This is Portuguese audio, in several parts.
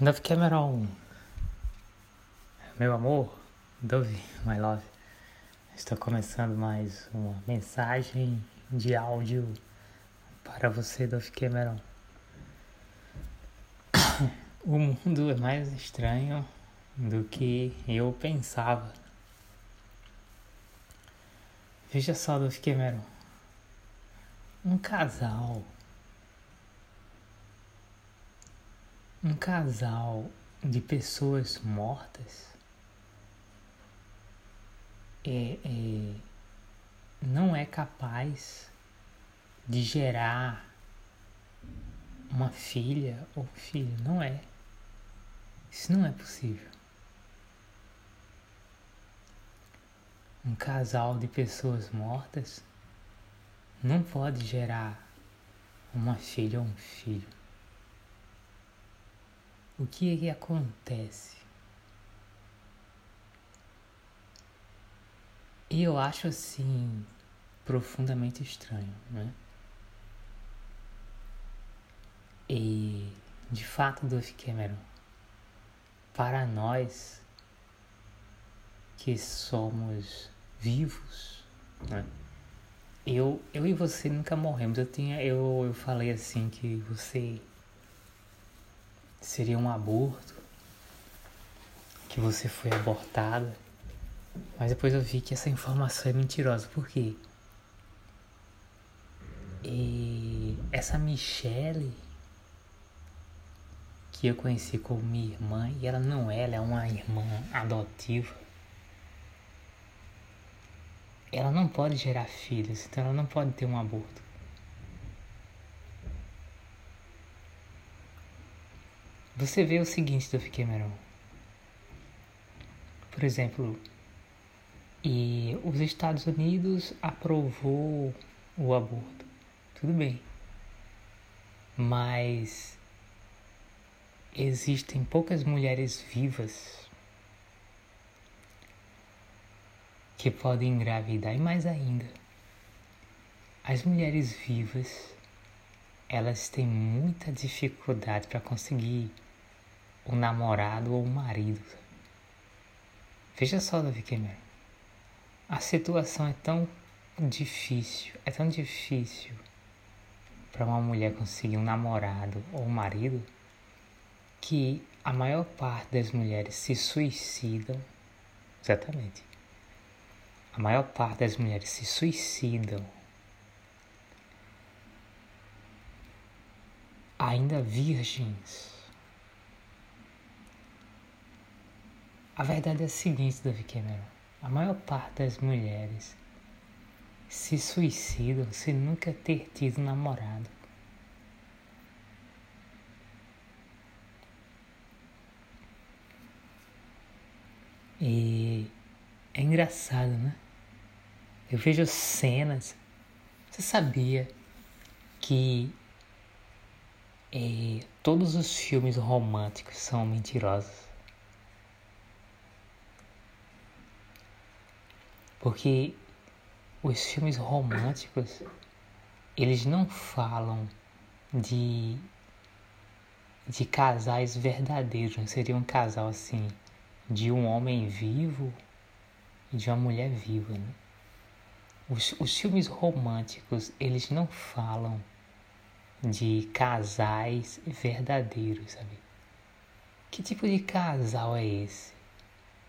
Dove Cameron, meu amor, Dove, my love, estou começando mais uma mensagem de áudio para você, Dove Cameron. O mundo é mais estranho do que eu pensava. Veja só, Dove Cameron, um casal um casal de pessoas mortas é, é, não é capaz de gerar uma filha ou filho. Não é. Isso não é possível. Um casal de pessoas mortas não pode gerar uma filha ou um filho. O que é que acontece? E eu acho assim profundamente estranho, né? E de fato, Duff Cameron, para nós que somos vivos, né? Eu, eu e você nunca morremos. Eu tinha, eu, eu falei assim que você seria um aborto, que você foi abortada. Mas depois eu vi que essa informação é mentirosa. Por quê? E essa Michelle, que eu conheci como minha irmã, e ela não é, ela é uma irmã adotiva. Ela não pode gerar filhos, então ela não pode ter um aborto. Você vê o seguinte do Cameron. Por exemplo, e os Estados Unidos aprovou o aborto. Tudo bem. Mas existem poucas mulheres vivas que podem engravidar e mais ainda. As mulheres vivas, elas têm muita dificuldade para conseguir o namorado ou o marido. Veja só, Davi Cameron. A situação é tão difícil, é tão difícil para uma mulher conseguir um namorado ou um marido que a maior parte das mulheres se suicidam. Exatamente. A maior parte das mulheres se suicidam ainda virgens A verdade é a seguinte, Davi Cameron. A maior parte das mulheres se suicidam sem nunca ter tido namorado. E é engraçado, né? Eu vejo cenas. Você sabia que eh, todos os filmes românticos são mentirosos? Porque os filmes românticos, eles não falam de de casais verdadeiros, não seria um casal assim de um homem vivo e de uma mulher viva, né? Os, os filmes românticos, eles não falam de casais verdadeiros, sabe? Que tipo de casal é esse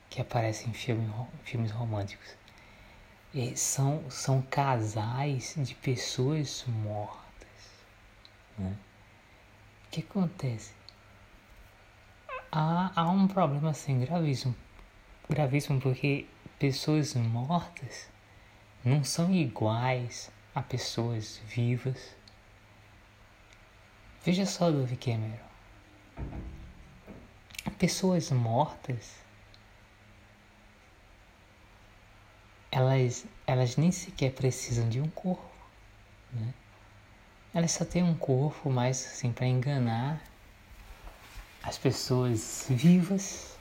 que aparece em filme, filmes românticos? É, são, são casais de pessoas mortas. Né? O que acontece? Há, há um problema assim gravíssimo, gravíssimo porque pessoas mortas não são iguais a pessoas vivas. Veja só, Dove Cameron. Pessoas mortas elas, elas nem sequer precisam de um corpo. Né? Elas só têm um corpo mais assim para enganar as pessoas vivas.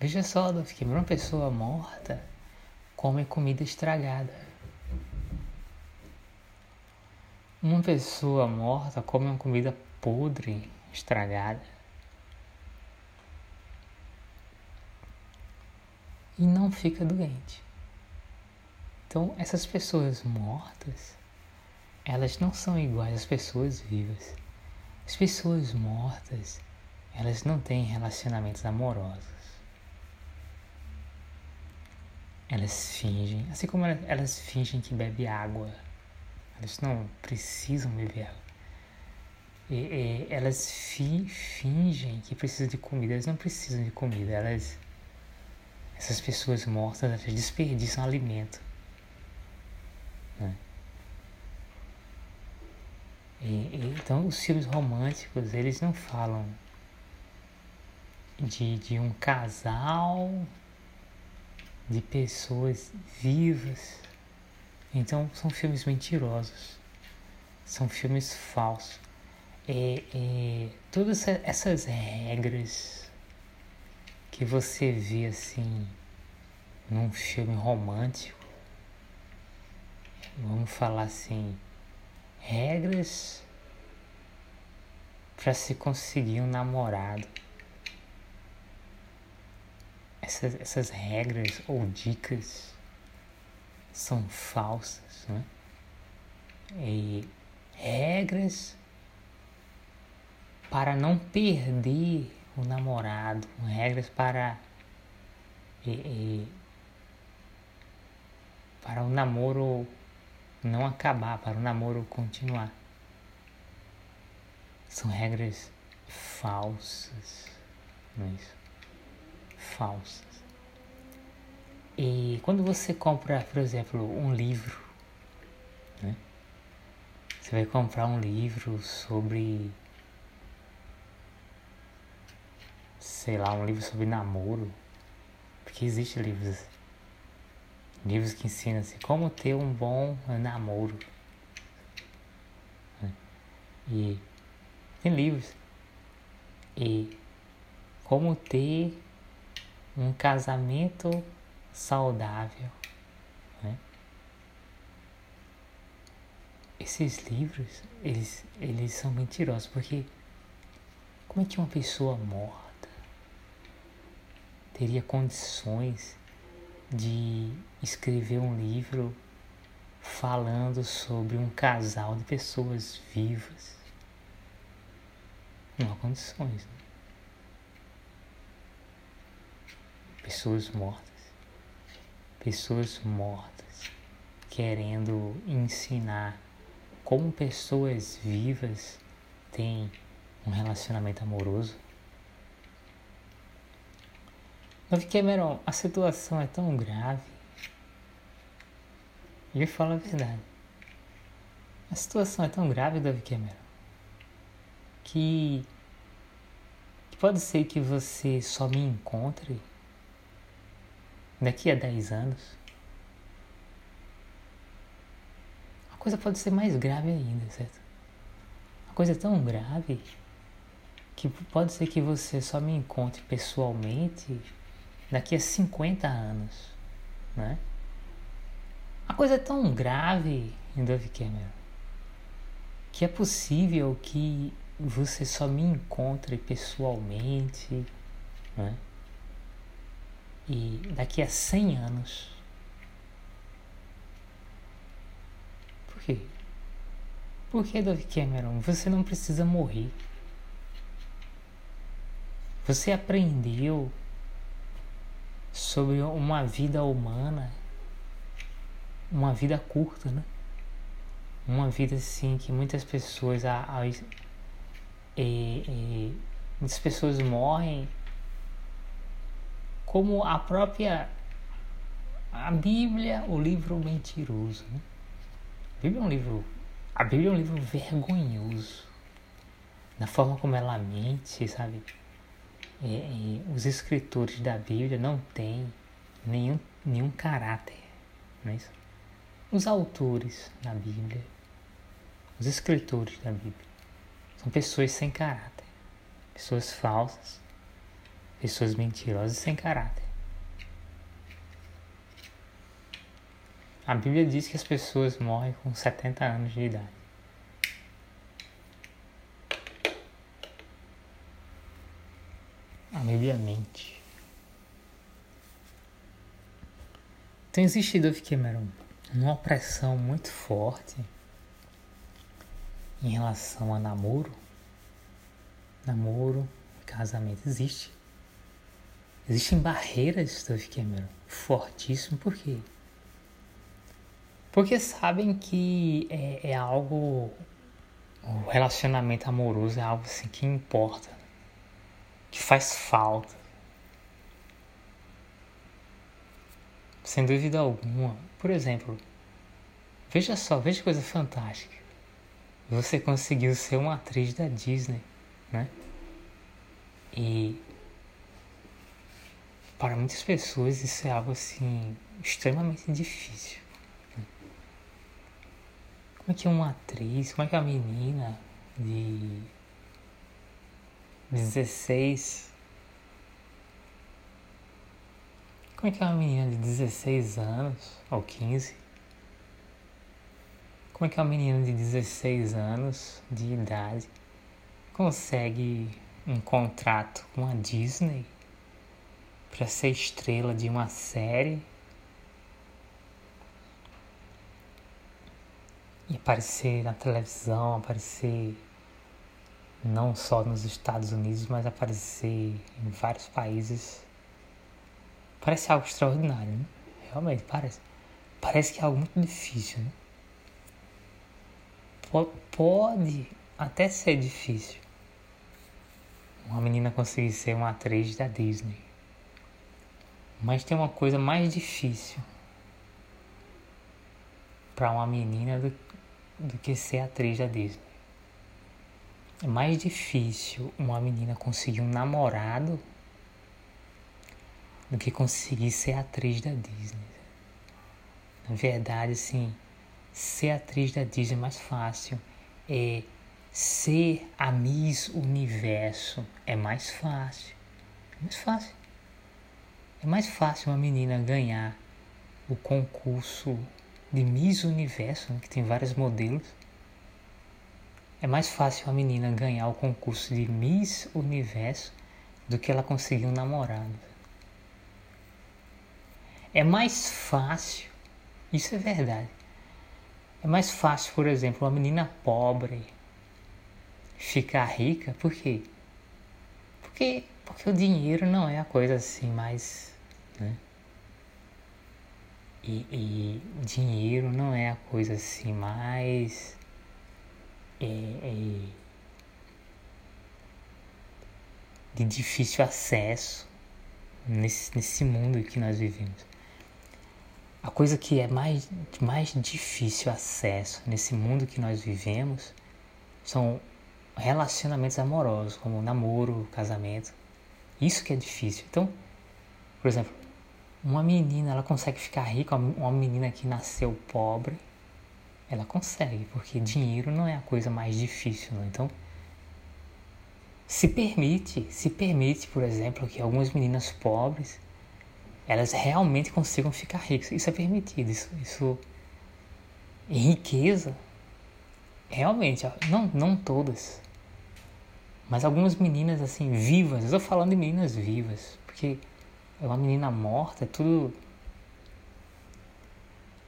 Veja só, que uma pessoa morta come comida estragada. Uma pessoa morta come uma comida podre, estragada. E não fica doente. Então, essas pessoas mortas, elas não são iguais às pessoas vivas. As pessoas mortas, elas não têm relacionamentos amorosos. Elas fingem, assim como elas, elas fingem que bebem água. Elas não precisam beber água. E, e, elas fi, fingem que precisam de comida, elas não precisam de comida, elas essas pessoas mortas elas desperdiçam alimento. Né? E, e, então os filmes românticos eles não falam de, de um casal de pessoas vivas. Então são filmes mentirosos, são filmes falsos. Todas essas regras que você vê assim num filme romântico, vamos falar assim, regras para se conseguir um namorado. Essas, essas regras ou dicas são falsas, né? E regras para não perder o namorado, regras para e, e, para o namoro não acabar, para o namoro continuar. São regras falsas, não é isso? Falsas. E quando você compra, por exemplo, um livro, né? Você vai comprar um livro sobre sei lá, um livro sobre namoro. Porque existe livros. Livros que ensinam assim, como ter um bom namoro. E tem livros. E como ter um casamento saudável. Né? Esses livros, eles, eles são mentirosos, porque como é que uma pessoa morre? Teria condições de escrever um livro falando sobre um casal de pessoas vivas. Não há condições. Né? Pessoas mortas. Pessoas mortas querendo ensinar como pessoas vivas têm um relacionamento amoroso Dove Cameron, a situação é tão grave. Ele fala a verdade. A situação é tão grave, Dove Cameron, que, que pode ser que você só me encontre daqui a 10 anos. A coisa pode ser mais grave ainda, certo? A coisa é tão grave que pode ser que você só me encontre pessoalmente daqui a 50 anos, né? A coisa é tão grave em Dove Cameron que é possível que você só me encontre pessoalmente, né? E daqui a 100 anos. Por quê? Porque, Dove Cameron, você não precisa morrer. Você aprendeu sobre uma vida humana, uma vida curta, né? Uma vida assim que muitas pessoas, a, a, e, e, muitas pessoas morrem como a própria a Bíblia, o livro mentiroso. Né? A Bíblia é um livro, a Bíblia é um livro vergonhoso na forma como ela mente, sabe? É, é, os escritores da Bíblia não têm nenhum, nenhum caráter. Não é isso? Os autores da Bíblia, os escritores da Bíblia, são pessoas sem caráter, pessoas falsas, pessoas mentirosas sem caráter. A Bíblia diz que as pessoas morrem com 70 anos de idade. Sabiamente. Então existe, Dove Cameron, uma opressão muito forte em relação a namoro, namoro, casamento. Existe. Existem barreiras, Dove Cameron, fortíssimo. Por quê? Porque sabem que é, é algo. O relacionamento amoroso é algo assim que importa, que faz falta. Sem dúvida alguma. Por exemplo, veja só, veja coisa fantástica. Você conseguiu ser uma atriz da Disney, né? E para muitas pessoas isso é algo assim extremamente difícil. Como é que uma atriz, como é que a menina de 16 Como é que uma menina de 16 anos? Ou 15? Como é que uma menina de 16 anos de idade consegue um contrato com a Disney para ser estrela de uma série? E aparecer na televisão, aparecer não só nos Estados Unidos, mas aparecer em vários países Parece algo extraordinário, né? Realmente, parece. Parece que é algo muito difícil, né? Pode até ser difícil uma menina conseguir ser uma atriz da Disney. Mas tem uma coisa mais difícil para uma menina do, do que ser atriz da Disney. É mais difícil uma menina conseguir um namorado do que conseguir ser atriz da Disney. Na verdade, assim, ser atriz da Disney é mais fácil. É ser a Miss Universo é mais fácil. É mais fácil. É mais fácil uma menina ganhar o concurso de Miss Universo, né, que tem vários modelos. É mais fácil uma menina ganhar o concurso de Miss Universo do que ela conseguir um namorado. É mais fácil, isso é verdade. É mais fácil, por exemplo, uma menina pobre ficar rica, por quê? Porque, porque o dinheiro não é a coisa assim mais. Né? E, e dinheiro não é a coisa assim mais. É, é, de difícil acesso nesse, nesse mundo que nós vivemos. A coisa que é mais, mais difícil acesso nesse mundo que nós vivemos são relacionamentos amorosos, como namoro, casamento. Isso que é difícil. Então, por exemplo, uma menina, ela consegue ficar rica, uma menina que nasceu pobre, ela consegue, porque dinheiro não é a coisa mais difícil, não? Então, se permite, se permite, por exemplo, que algumas meninas pobres elas realmente consigam ficar ricas. Isso é permitido, isso, isso em riqueza, realmente, não, não todas, mas algumas meninas assim, vivas, eu estou falando de meninas vivas, porque é uma menina morta, é tudo,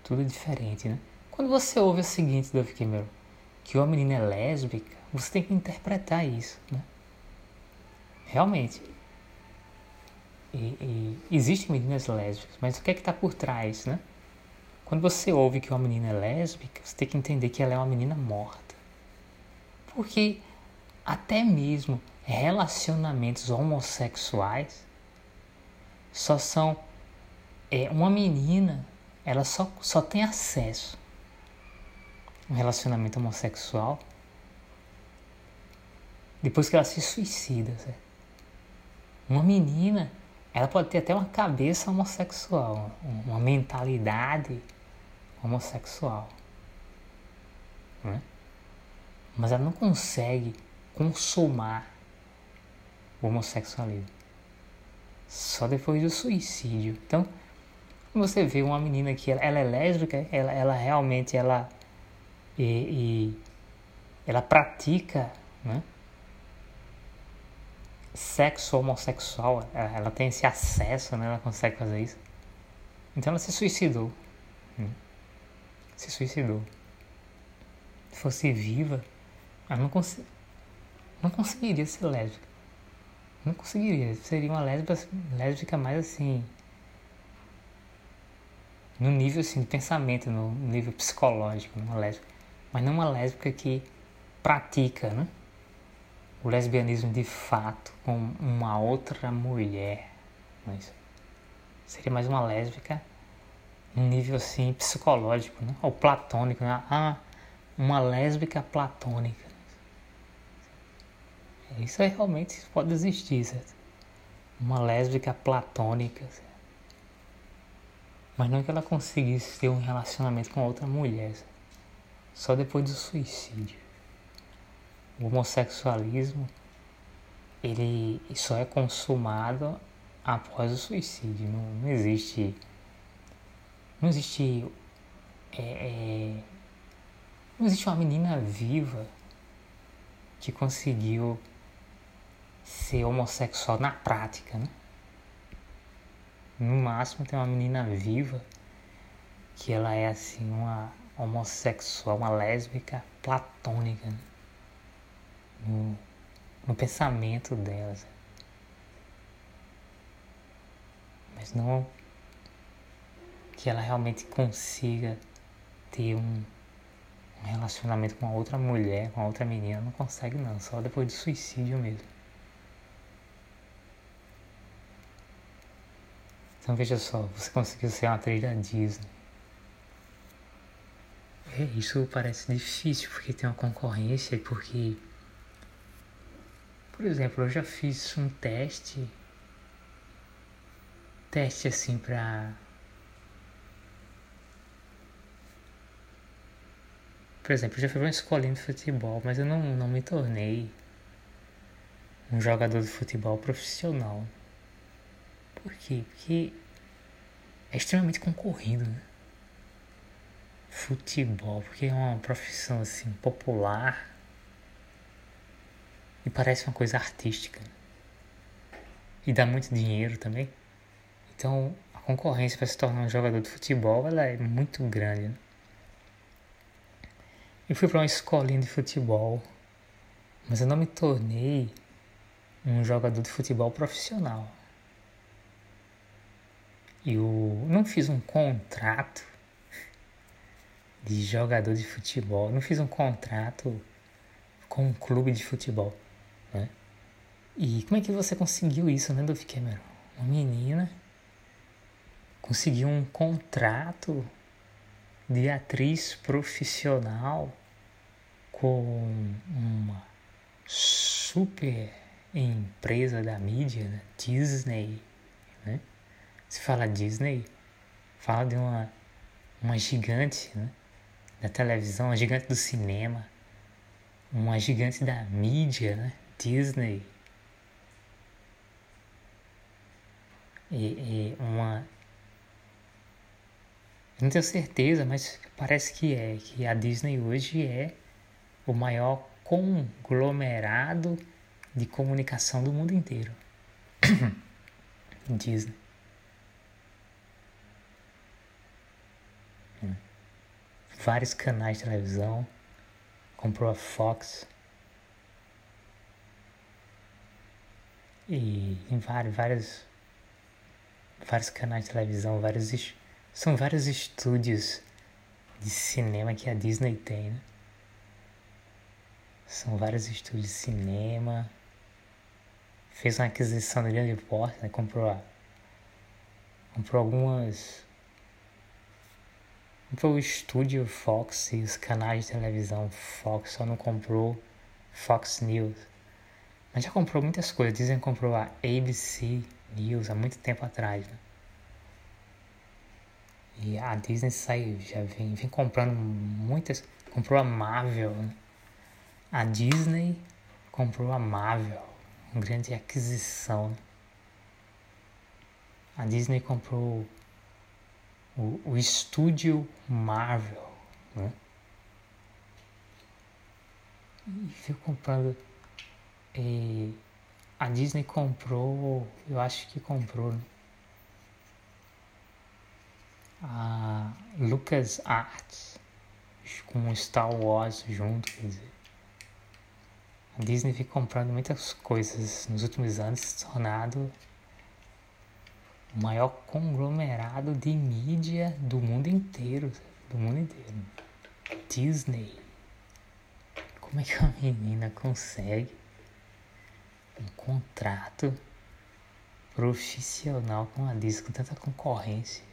tudo diferente, né? Quando você ouve o seguinte, Dove Cameron, que uma menina é lésbica, você tem que interpretar isso, né? Realmente, e, e existem meninas lésbicas, mas o que é que está por trás, né? Quando você ouve que uma menina é lésbica, você tem que entender que ela é uma menina morta. Porque até mesmo relacionamentos homossexuais só são é, uma menina, ela só, só tem acesso um relacionamento homossexual depois que ela se suicida, certo? Uma menina ela pode ter até uma cabeça homossexual, uma mentalidade homossexual. Né? Mas ela não consegue consumar o homossexualismo. Só depois do suicídio. Então, você vê uma menina que ela, ela é lésbica, ela, ela realmente ela, e, e ela pratica né, sexo homossexual, ela tem esse acesso, né? Ela consegue fazer isso. Então ela se suicidou. Hum. Se suicidou. Se fosse viva, ela não, cons não conseguiria ser lésbica. Não conseguiria. Seria uma lésbica, lésbica mais assim. No nível assim, de pensamento, no nível psicológico, uma lésbica. Mas não uma lésbica que pratica, né? O lesbianismo de fato com uma outra mulher. Mas seria mais uma lésbica um nível assim psicológico, né? Ou platônico, né? Ah, uma lésbica platônica. Isso aí realmente pode existir, certo? Uma lésbica platônica. Certo? Mas não que ela conseguisse ter um relacionamento com outra mulher. Certo? Só depois do suicídio. O homossexualismo ele só é consumado após o suicídio. Não, não existe. Não existe. É, é, não existe uma menina viva que conseguiu ser homossexual na prática, né? No máximo tem uma menina viva que ela é assim uma homossexual, uma lésbica platônica né? no, no pensamento delas. Mas não que ela realmente consiga ter um, um relacionamento com outra mulher, com outra menina, não consegue não, só depois do suicídio mesmo. Então veja só, você conseguiu ser uma atriz da Disney. É, isso parece difícil porque tem uma concorrência e porque. Por exemplo, eu já fiz um teste. Teste assim pra. Por exemplo, eu já fui uma escolinha de futebol, mas eu não, não me tornei um jogador de futebol profissional. Por quê? Porque é extremamente concorrido, né? Futebol, porque é uma profissão assim popular e parece uma coisa artística. E dá muito dinheiro também. Então, a concorrência para se tornar um jogador de futebol, ela é muito grande, né? Eu fui para uma escolinha de futebol, mas eu não me tornei um jogador de futebol profissional. Eu não fiz um contrato de jogador de futebol, não fiz um contrato com um clube de futebol, né? E como é que você conseguiu isso, né, Dolph Cameron? Uma menina conseguiu um contrato de atriz profissional com uma super empresa da mídia, né? Disney, né? Se fala Disney, fala de uma, uma gigante né, da televisão, uma gigante do cinema, uma gigante da mídia, né, Disney. E, e uma. Não tenho certeza, mas parece que é, que a Disney hoje é o maior conglomerado de comunicação do mundo inteiro. Disney. Vários canais de televisão, comprou a Fox e em vários, vários, vários canais de televisão, vários são vários estúdios de cinema que a Disney tem, né? São vários estúdios de cinema. Fez uma aquisição de grande porte, né? Comprou, comprou algumas o estúdio Fox e os canais de televisão Fox só não comprou Fox News. Mas já comprou muitas coisas. Dizem que comprou a ABC News há muito tempo atrás. Né? E a Disney saiu, já vem, vem comprando muitas. Comprou a Marvel. Né? A Disney comprou a Marvel. Uma grande aquisição. Né? A Disney comprou o, o estúdio Marvel, né? E fico comprando. E a Disney comprou, eu acho que comprou, né? a Lucas Arts com Star Wars junto, quer dizer. A Disney vem comprando muitas coisas nos últimos anos, se tornado o maior conglomerado de mídia do mundo inteiro, do mundo inteiro. Disney. Como é que uma menina consegue um contrato profissional com a Disney com tanta concorrência?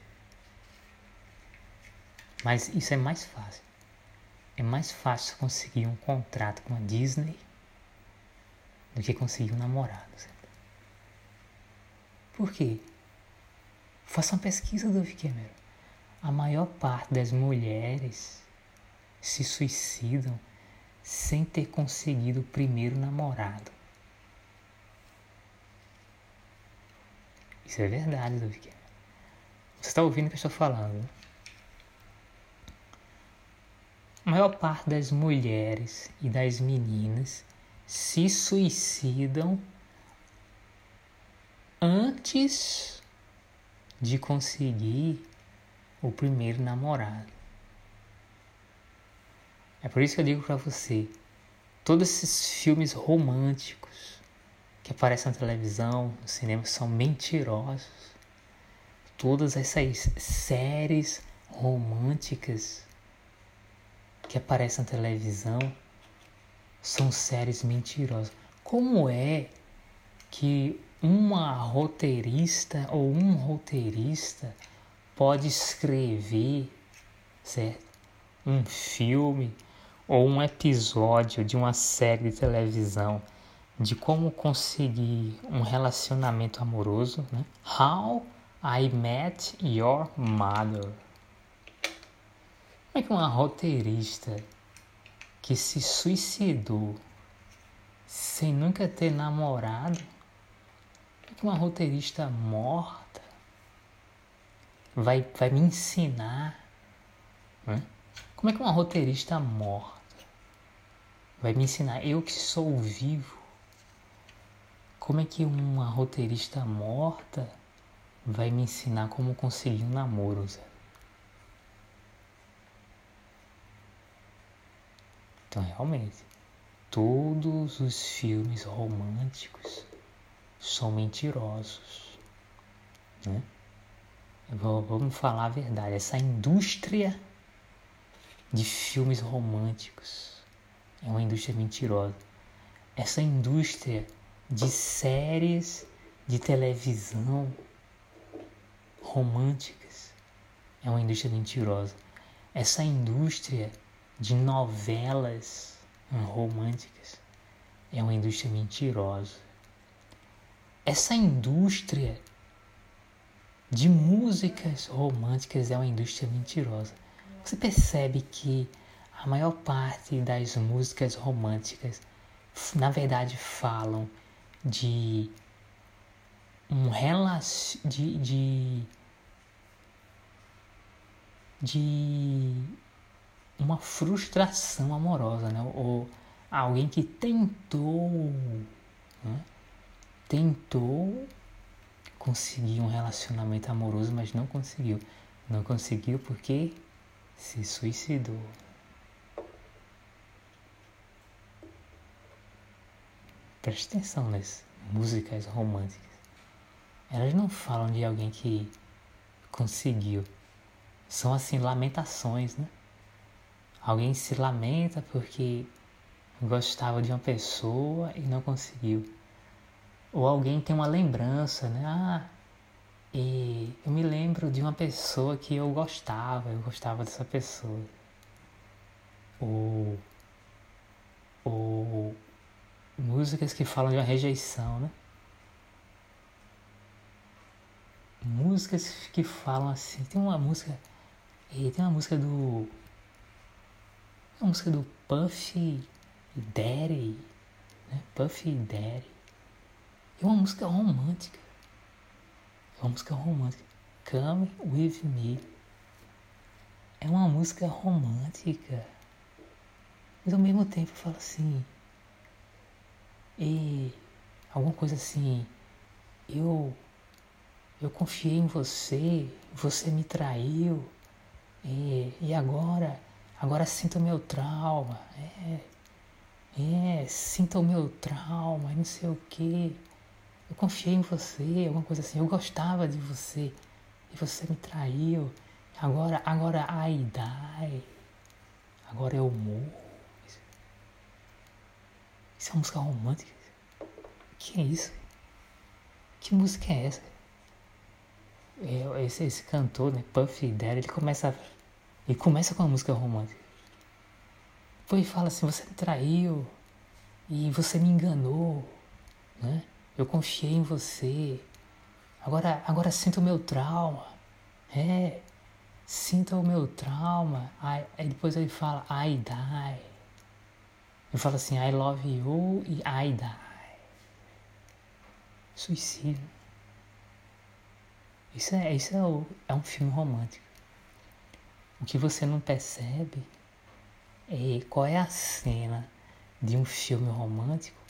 Mas isso é mais fácil. É mais fácil conseguir um contrato com a Disney do que conseguir um namorado. Certo? Por quê? Faça uma pesquisa do Cameron. A maior parte das mulheres se suicidam sem ter conseguido o primeiro namorado. Isso é verdade, David Cameron. Você está ouvindo o que eu estou falando? Né? A maior parte das mulheres e das meninas se suicidam antes de conseguir o primeiro namorado. É por isso que eu digo para você, todos esses filmes românticos que aparecem na televisão, no cinema são mentirosos. Todas essas séries românticas que aparecem na televisão são séries mentirosas. Como é que uma roteirista ou um roteirista pode escrever, certo? Um filme ou um episódio de uma série de televisão de como conseguir um relacionamento amoroso, né? How I Met Your Mother. Como é que uma roteirista que se suicidou sem nunca ter namorado, que uma roteirista morta vai, vai me ensinar? Né? Como é que uma roteirista morta vai me ensinar? Eu que sou vivo. Como é que uma roteirista morta vai me ensinar como conseguir um namoro, Zé? Então, realmente, todos os filmes românticos são mentirosos. Né? Vamos falar a verdade. Essa indústria de filmes românticos é uma indústria mentirosa. Essa indústria de séries de televisão românticas é uma indústria mentirosa. Essa indústria de novelas românticas é uma indústria mentirosa. Essa indústria de músicas românticas é uma indústria mentirosa. Você percebe que a maior parte das músicas românticas, na verdade, falam de um relacion... de, de, de uma frustração amorosa, né? ou alguém que tentou, né? Tentou conseguir um relacionamento amoroso, mas não conseguiu. Não conseguiu porque se suicidou. Preste atenção nas músicas românticas. Elas não falam de alguém que conseguiu. São assim lamentações, né? Alguém se lamenta porque gostava de uma pessoa e não conseguiu. Ou alguém tem uma lembrança, né? Ah, e eu me lembro de uma pessoa que eu gostava, eu gostava dessa pessoa. Ou, ou músicas que falam de uma rejeição, né? Músicas que falam assim. Tem uma música. Tem uma música do é a música do Puffy Daddy, né? Puffy Daddy. É uma música romântica. É uma música romântica. Come With Me. É uma música romântica. Mas ao mesmo tempo eu falo assim. E alguma coisa assim, eu eu confiei em você, você me traiu, e, e agora, agora sinta o meu trauma, é, é, sinta o meu trauma, não sei o que. Eu confiei em você, alguma coisa assim, eu gostava de você, e você me traiu, agora, agora, ai, dai, agora eu morro. Isso é uma música romântica? Que é isso? Que música é essa? É, esse, esse cantor, né, Puff Daddy, ele começa, ele começa com uma música romântica. Depois fala assim, você me traiu e você me enganou, né? Eu confiei em você. Agora, agora sinta o meu trauma. É, sinta o meu trauma. Aí, aí depois ele fala, I die. Ele fala assim, I love you e I die. Suicídio. Isso é, isso é, o, é um filme romântico. O que você não percebe é qual é a cena de um filme romântico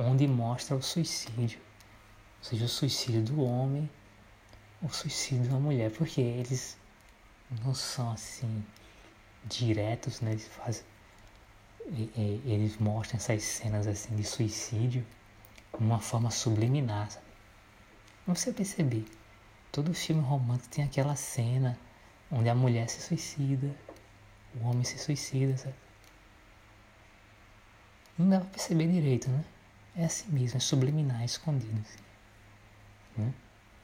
onde mostra o suicídio. Ou seja, o suicídio do homem, o suicídio da mulher. Porque eles não são assim diretos, né? Eles fazem. Eles mostram essas cenas assim de suicídio de uma forma subliminar, sabe? Pra você perceber. Todo filme romântico tem aquela cena onde a mulher se suicida, o homem se suicida, sabe? Não dá pra perceber direito, né? É assim mesmo, é subliminar, é escondido. Né?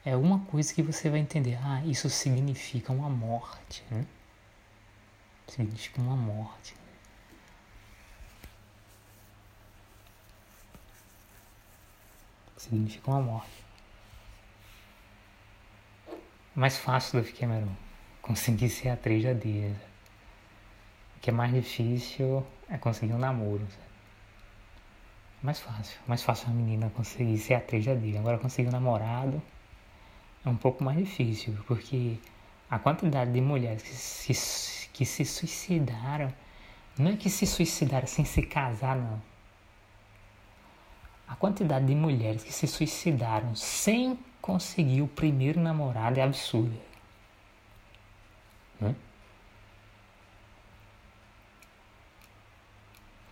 É uma coisa que você vai entender. Ah, isso significa uma morte, né? Significa uma morte. Significa uma morte mais fácil do Cameron conseguir ser atriz de Disney. O que é mais difícil é conseguir um namoro. Sabe? Mais fácil. Mais fácil a menina conseguir ser atriz de Disney. Agora conseguir um namorado é um pouco mais difícil, porque a quantidade de mulheres que se, que se suicidaram, não é que se suicidaram sem se casar, não. A quantidade de mulheres que se suicidaram sem conseguir o primeiro namorado é absurda. Né?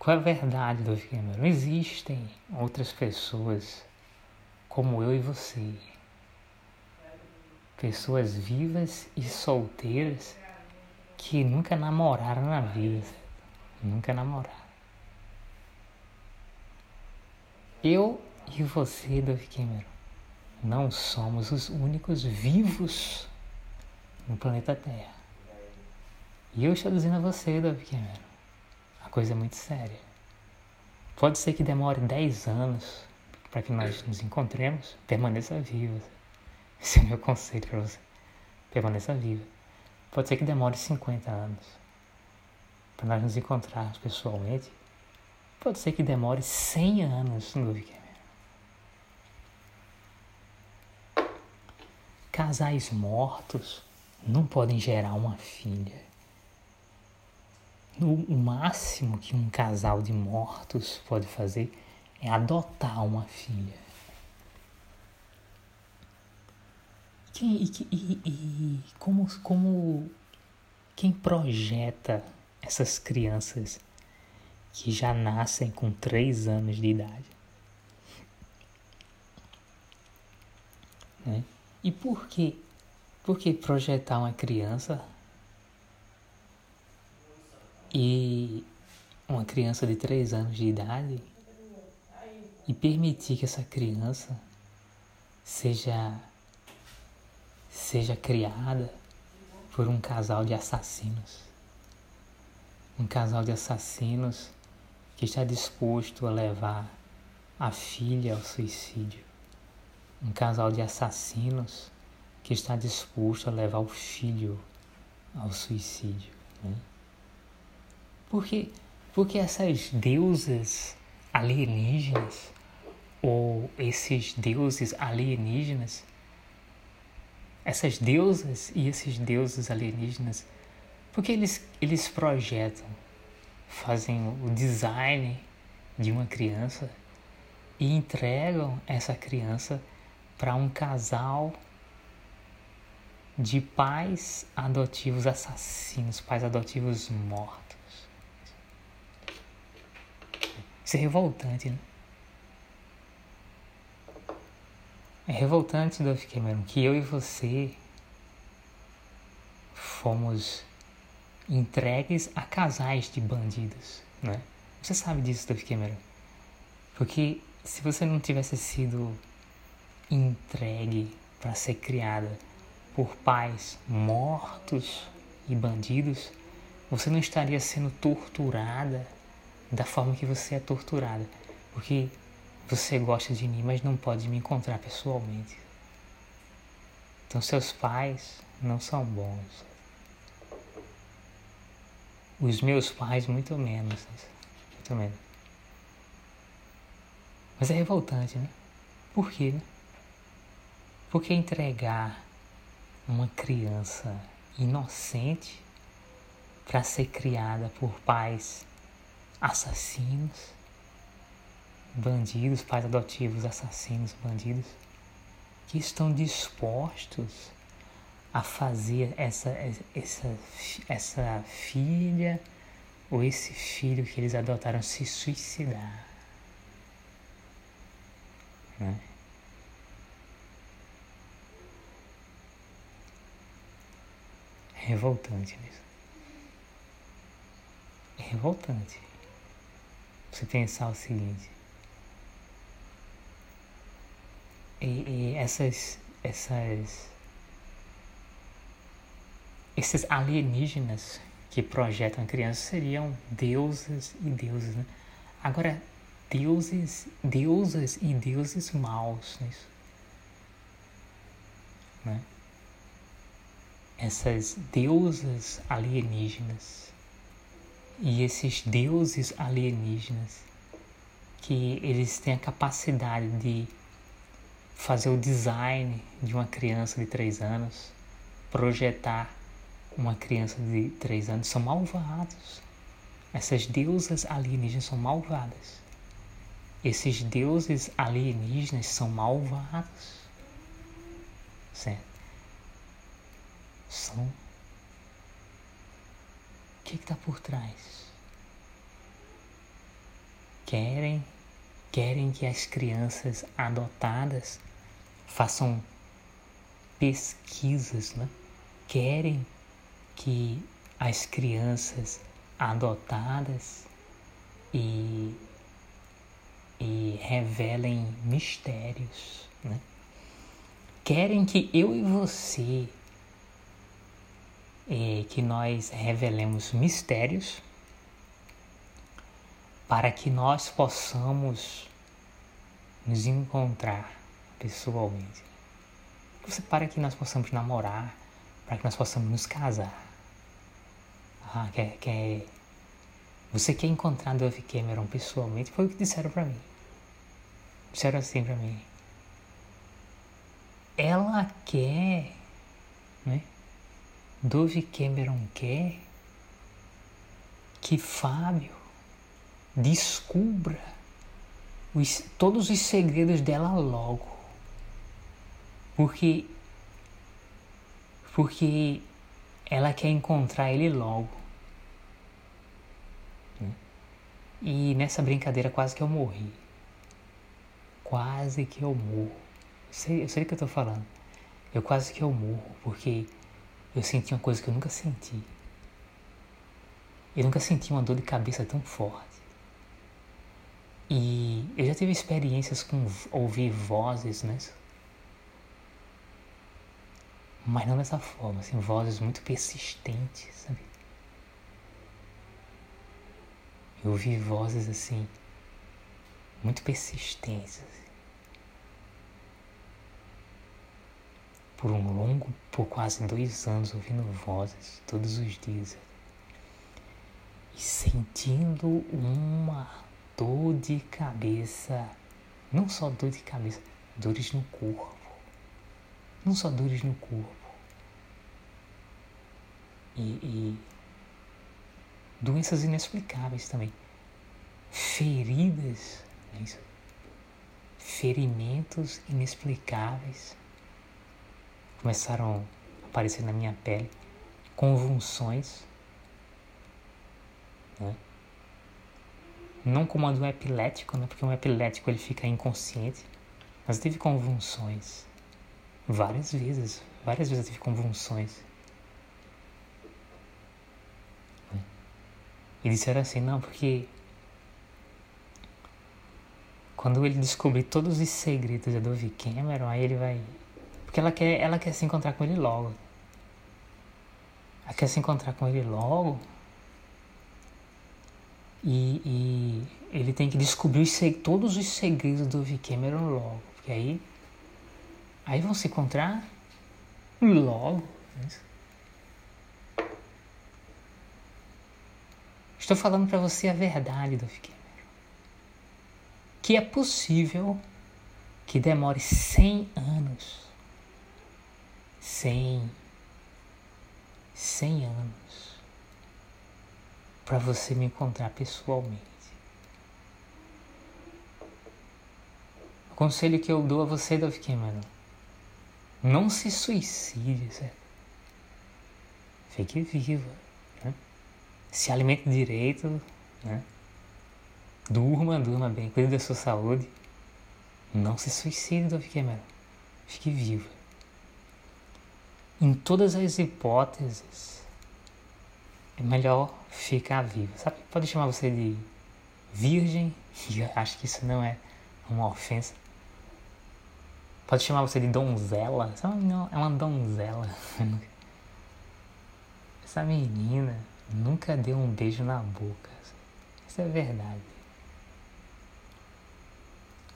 Qual é a verdade do Cameron? Existem outras pessoas como eu e você. Pessoas vivas e solteiras que nunca namoraram na vida. Nunca namoraram. Eu e você, Dove Cameron, não somos os únicos vivos no planeta Terra. E eu estou dizendo a você, Dove Cameron, a coisa é muito séria. Pode ser que demore 10 anos para que nós nos encontremos, permaneça viva. Esse é o meu conselho para você. Permaneça viva. Pode ser que demore 50 anos para nós nos encontrarmos pessoalmente. Pode ser que demore 100 anos, Dove Cameron. Casais mortos não podem gerar uma filha. O máximo que um casal de mortos pode fazer é adotar uma filha. Quem, e, e, e como, como quem projeta essas crianças que já nascem com três anos de idade? Né? E por que? Por que projetar uma criança e uma criança de 3 anos de idade e permitir que essa criança seja seja criada por um casal de assassinos. Um casal de assassinos que está disposto a levar a filha ao suicídio um casal de assassinos que está disposto a levar o filho ao suicídio. Né? Porque, porque essas deusas alienígenas ou esses deuses alienígenas, essas deusas e esses deuses alienígenas, porque eles, eles projetam, fazem o design de uma criança e entregam essa criança para um casal de pais adotivos assassinos, pais adotivos mortos. Isso é revoltante, né? É revoltante, Dolph Cameron, que eu e você fomos entregues a casais de bandidos, né? Você sabe disso, Dolph Cameron. Porque se você não tivesse sido entregue para ser criada por pais mortos e bandidos, você não estaria sendo torturada da forma que você é torturada. Porque você gosta de mim, mas não pode me encontrar pessoalmente. Então seus pais não são bons. Os meus pais muito menos. Muito menos. Mas é revoltante, né? Por quê, né? Porque entregar uma criança inocente para ser criada por pais assassinos, bandidos, pais adotivos, assassinos, bandidos, que estão dispostos a fazer essa, essa, essa filha ou esse filho que eles adotaram se suicidar. Né? revoltante mesmo. É revoltante você pensar o seguinte. E, e essas, essas, esses alienígenas que projetam crianças seriam deuses e deuses, né? Agora, deuses, deusas e deuses maus nisso. Né? essas deusas alienígenas e esses deuses alienígenas que eles têm a capacidade de fazer o design de uma criança de três anos, projetar uma criança de três anos, são malvados. Essas deusas alienígenas são malvadas. Esses deuses alienígenas são malvados. Certo? são? Que está por trás? Querem, querem que as crianças adotadas façam pesquisas, né? Querem que as crianças adotadas e, e revelem mistérios, né? Querem que eu e você é, que nós revelemos mistérios para que nós possamos nos encontrar pessoalmente. Para que nós possamos namorar, para que nós possamos nos casar. Ah, quer, quer... Você quer encontrar Dove Cameron pessoalmente? Foi o que disseram para mim. Disseram assim para mim. Ela quer, né? Dove Cameron quer que Fábio descubra os, todos os segredos dela logo. Porque porque ela quer encontrar ele logo. E nessa brincadeira quase que eu morri. Quase que eu morro. Sei, eu sei o que eu tô falando. Eu quase que eu morro, porque eu senti uma coisa que eu nunca senti. Eu nunca senti uma dor de cabeça tão forte. E eu já tive experiências com ouvir vozes, né? Mas não dessa forma, assim, vozes muito persistentes, sabe? Eu ouvi vozes assim, muito persistentes. Por um longo, por quase dois anos, ouvindo vozes todos os dias. E sentindo uma dor de cabeça, não só dor de cabeça, dores no corpo, não só dores no corpo. E, e doenças inexplicáveis também, feridas, é ferimentos inexplicáveis começaram a aparecer na minha pele, convulsões, né? não como a do epilético, né? porque um epilético ele fica inconsciente, mas teve convulsões várias vezes, várias vezes eu tive convulsões. E disseram assim, não, porque quando ele descobrir todos os segredos da Dove Cameron, aí ele vai. Porque ela quer, ela quer se encontrar com ele logo. Ela quer se encontrar com ele logo. E, e ele tem que descobrir os, todos os segredos do Dove Cameron logo. Porque aí. Aí vão se encontrar logo. Estou falando para você a verdade, Dove Cameron que é possível que demore 100 anos. 100. 100 anos. Para você me encontrar pessoalmente. O conselho que eu dou a você, Dove Cameron. Não se suicide, certo? Fique viva. Né? Se alimente direito, né? Durma, durma bem, cuide da sua saúde. Não se suicide, Dove Cameron. Fique viva. Em todas as hipóteses, é melhor ficar viva. Sabe? Pode chamar você de virgem, e eu acho que isso não é uma ofensa. Pode chamar você de donzela. Não, é uma donzela. Essa menina nunca deu um beijo na boca. Isso é verdade.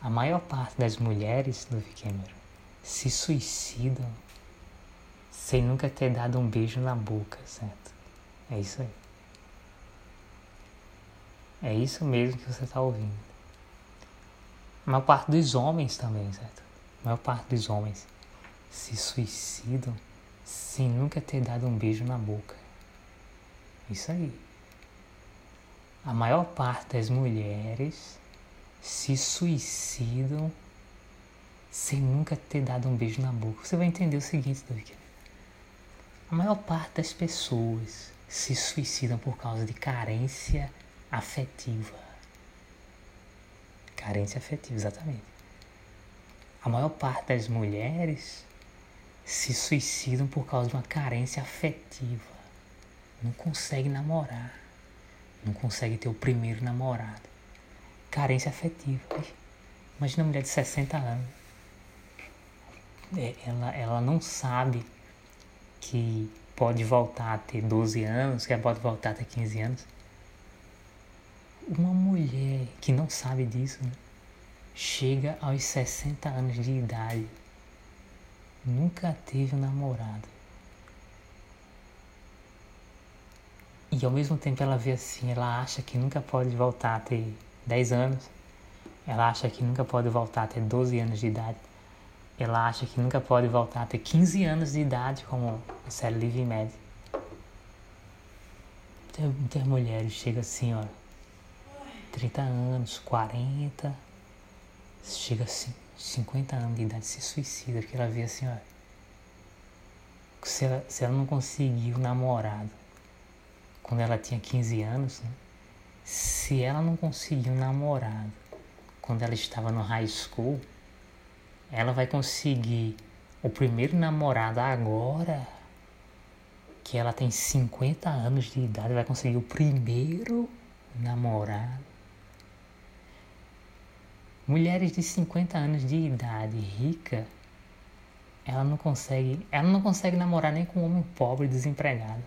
A maior parte das mulheres do Cameron se suicidam sem nunca ter dado um beijo na boca, certo? É isso aí. É isso mesmo que você está ouvindo. A maior parte dos homens também, certo? A maior parte dos homens se suicidam sem nunca ter dado um beijo na boca. Isso aí. A maior parte das mulheres se suicidam sem nunca ter dado um beijo na boca. Você vai entender o seguinte, David. A maior parte das pessoas se suicidam por causa de carência afetiva. Carência afetiva, exatamente. A maior parte das mulheres se suicidam por causa de uma carência afetiva. Não consegue namorar. Não consegue ter o primeiro namorado carência afetiva. Imagina uma mulher de 60 anos. É, ela, ela não sabe que pode voltar a ter 12 anos, que pode voltar a ter 15 anos. Uma mulher que não sabe disso né, chega aos 60 anos de idade, nunca teve um namorado. E ao mesmo tempo ela vê assim, ela acha que nunca pode voltar a ter 10 anos. Ela acha que nunca pode voltar a ter 12 anos de idade. Ela acha que nunca pode voltar a ter 15 anos de idade, como a série Living Med. Muitas mulheres chegam assim, ó, 30 anos, 40, chega assim, 50 anos de idade, se suicida, porque ela vê assim, ó, se ela, se ela não conseguiu namorado quando ela tinha 15 anos, né? se ela não conseguiu namorado quando ela estava no high school, ela vai conseguir o primeiro namorado agora que ela tem 50 anos de idade, vai conseguir o primeiro namorado. Mulheres de 50 anos de idade rica, ela não consegue, ela não consegue namorar nem com um homem pobre desempregado.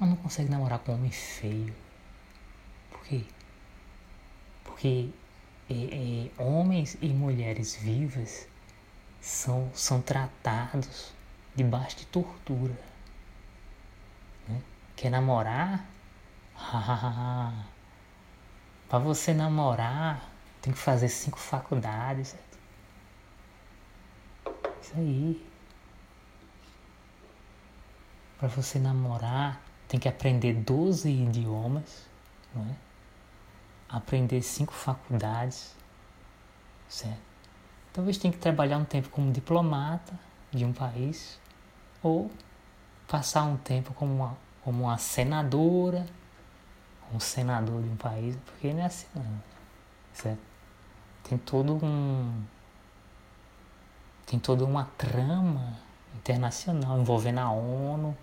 Ela não consegue namorar com um homem feio quê? Porque é, é, homens e mulheres vivas são, são tratados debaixo de tortura. Né? Quer namorar? Para você namorar, tem que fazer cinco faculdades. Isso aí. Para você namorar, tem que aprender 12 idiomas. Não é? Aprender cinco faculdades. certo? Talvez tenha que trabalhar um tempo como diplomata de um país ou passar um tempo como uma, como uma senadora, um senador de um país, porque não é assim não, certo? Tem todo um tem toda uma trama internacional envolvendo a ONU,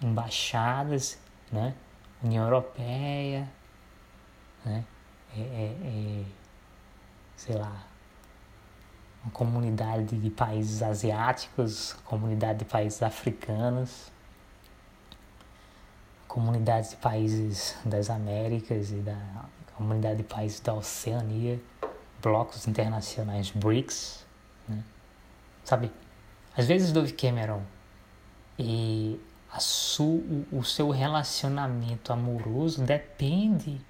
embaixadas, né? União Europeia, né? É, é, é, sei lá, uma comunidade de países asiáticos, comunidade de países africanos, comunidade de países das Américas e da comunidade de países da Oceania, blocos internacionais BRICS, né? sabe? Às vezes Dove Cameron e a su, o seu relacionamento amoroso depende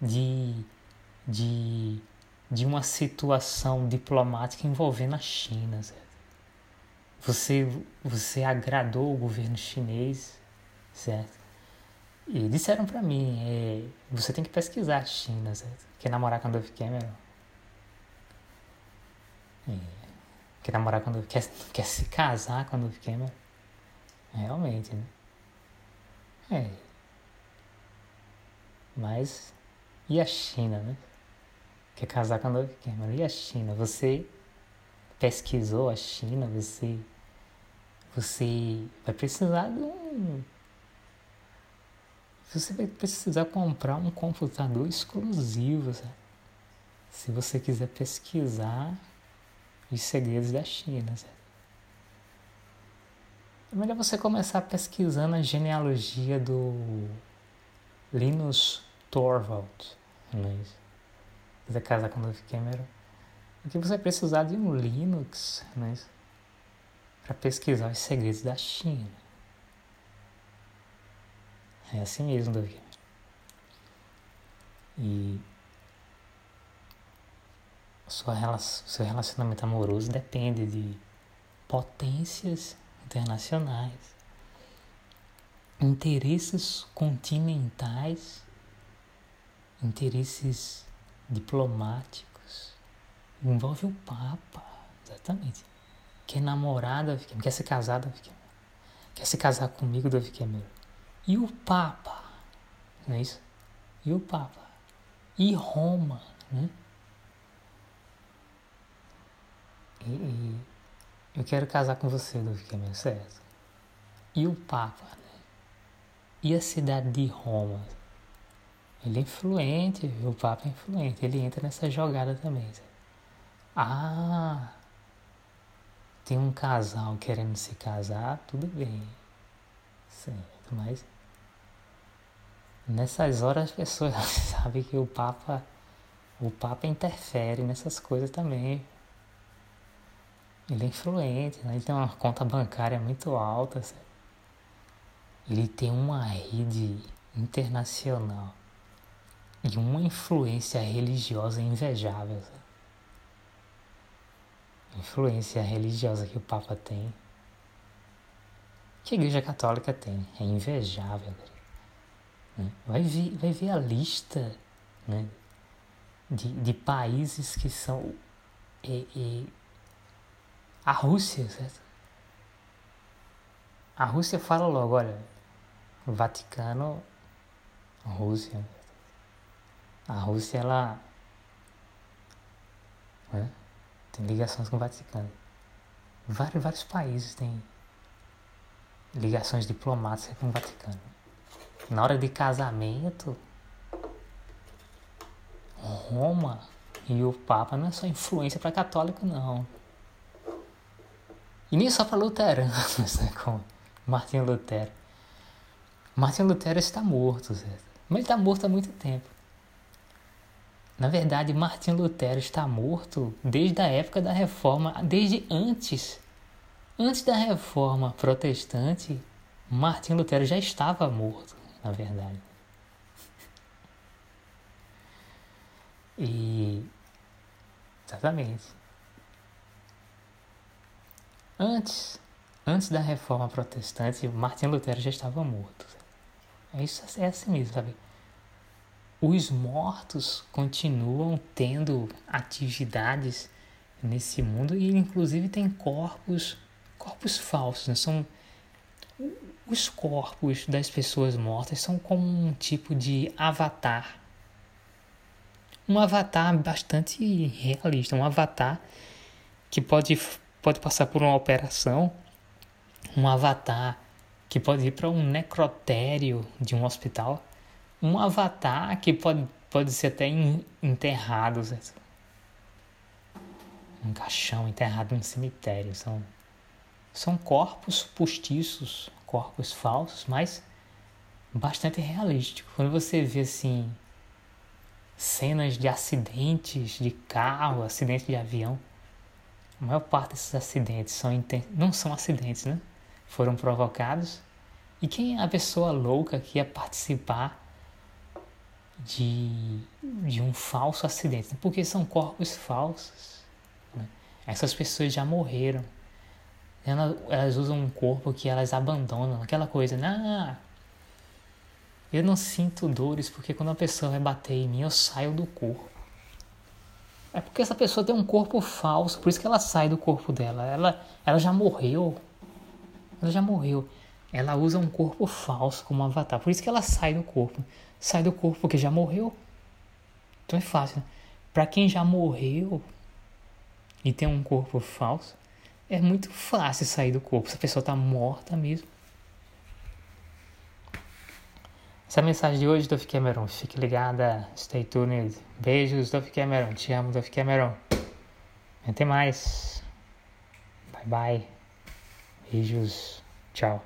de, de, de uma situação diplomática envolvendo a China. Certo? Você, você agradou o governo chinês, certo? E disseram para mim, é, você tem que pesquisar a China, certo? Quer namorar com a Dove Cameron? É, quer namorar Dove, quer, quer se casar a Dove Cameron? Realmente, né? É. Mas e a China, né? Quer casar com a Dove Cameron? E a China? Você pesquisou a China? Você você vai precisar de um você vai precisar comprar um computador exclusivo, sabe? se você quiser pesquisar os segredos da China. Sabe? É melhor você começar pesquisando a genealogia do Linus Torvald, isso? Quiser casar com o Dove Cameron, porque você vai precisar de um Linux, é isso? Para pesquisar os segredos da China. É assim mesmo, Dove Cameron. E sua, seu relacionamento amoroso depende de potências internacionais, interesses continentais, interesses diplomáticos. Envolve o Papa, exatamente. Quer namorada, quer ser casada, quer se casar comigo, Davi Cameron. E o Papa, não é isso? E o Papa? E Roma, né? E, e eu quero casar com você, Dove Cameron, certo? E o Papa, né? E a cidade de Roma? Ele é influente, o Papa é influente, ele entra nessa jogada também. Ah, tem um casal querendo se casar, tudo bem. Certo, mas nessas horas as pessoas sabem que o Papa o Papa interfere nessas coisas também. Ele é influente, né? ele tem uma conta bancária muito alta. Ele tem uma rede internacional e uma influência religiosa invejável. Influência religiosa que o Papa tem, que a Igreja Católica tem, é invejável. Né? Vai, ver, vai ver a lista né, de, de países que são. É, é, a Rússia, certo? A Rússia fala logo, olha, Vaticano, Rússia. A Rússia, ela né, tem ligações com o Vaticano. Vários, vários países têm ligações diplomáticas com o Vaticano. Na hora de casamento, Roma e o Papa não é só influência para católico, não. E nem só para luteranos, né, como Martinho Lutero. Martinho Lutero está morto, certo? Mas ele está morto há muito tempo. Na verdade, Martinho Lutero está morto desde a época da reforma, desde antes. Antes da reforma protestante, Martinho Lutero já estava morto, na verdade. E. Exatamente. Antes, antes da reforma protestante, Martin Lutero já estava morto. É isso é assim mesmo, sabe? Os mortos continuam tendo atividades nesse mundo e inclusive tem corpos corpos falsos né? são os corpos das pessoas mortas são como um tipo de avatar um avatar bastante realista um avatar que pode pode passar por uma operação um avatar que pode ir para um necrotério de um hospital um avatar que pode, pode ser até enterrado. Um caixão enterrado um cemitério. São, são corpos postiços, corpos falsos, mas bastante realísticos. Quando você vê assim cenas de acidentes de carro, acidentes de avião, a maior parte desses acidentes são não são acidentes, né? Foram provocados. E quem é a pessoa louca que ia participar de, de um falso acidente, porque são corpos falsos. Né? Essas pessoas já morreram. Elas, elas, usam um corpo que elas abandonam, aquela coisa, nah, eu não sinto dores porque quando a pessoa vai bater em mim eu saio do corpo. É porque essa pessoa tem um corpo falso, por isso que ela sai do corpo dela. Ela, ela já morreu. Ela já morreu. Ela usa um corpo falso como avatar, por isso que ela sai do corpo sai do corpo porque já morreu. Então é fácil. Né? Para quem já morreu e tem um corpo falso, é muito fácil sair do corpo. Se a pessoa está morta mesmo. Essa é a mensagem de hoje, Duff Cameron. Fique ligada, stay tuned. Beijos, Duff Cameron. Te amo, Duff Cameron. Até mais. Bye bye. Beijos. Tchau.